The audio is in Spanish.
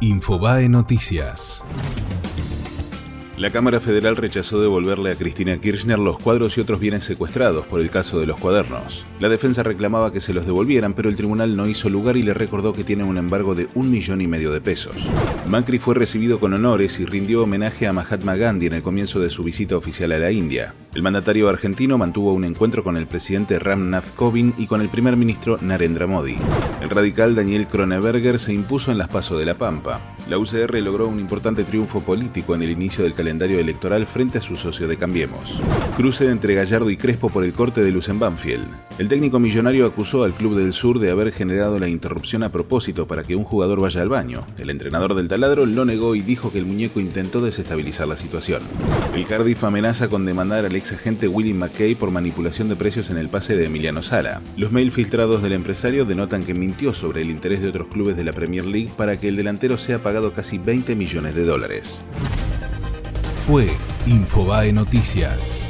Infobae Noticias. La Cámara Federal rechazó devolverle a Cristina Kirchner los cuadros y otros bienes secuestrados por el caso de los cuadernos. La defensa reclamaba que se los devolvieran, pero el tribunal no hizo lugar y le recordó que tiene un embargo de un millón y medio de pesos. Macri fue recibido con honores y rindió homenaje a Mahatma Gandhi en el comienzo de su visita oficial a la India. El mandatario argentino mantuvo un encuentro con el presidente Ramnath Kovind y con el primer ministro Narendra Modi. El radical Daniel Kroneberger se impuso en las pasos de la Pampa. La UCR logró un importante triunfo político en el inicio del calendario electoral frente a su socio de Cambiemos. Cruce entre Gallardo y Crespo por el corte de luz en Banfield. El técnico millonario acusó al Club del Sur de haber generado la interrupción a propósito para que un jugador vaya al baño. El entrenador del taladro lo negó y dijo que el muñeco intentó desestabilizar la situación. El Cardiff amenaza con demandar al ex agente Willie McKay por manipulación de precios en el pase de Emiliano Sala. Los mails filtrados del empresario denotan que mintió sobre el interés de otros clubes de la Premier League para que el delantero sea pagado casi 20 millones de dólares. Fue Infobae Noticias.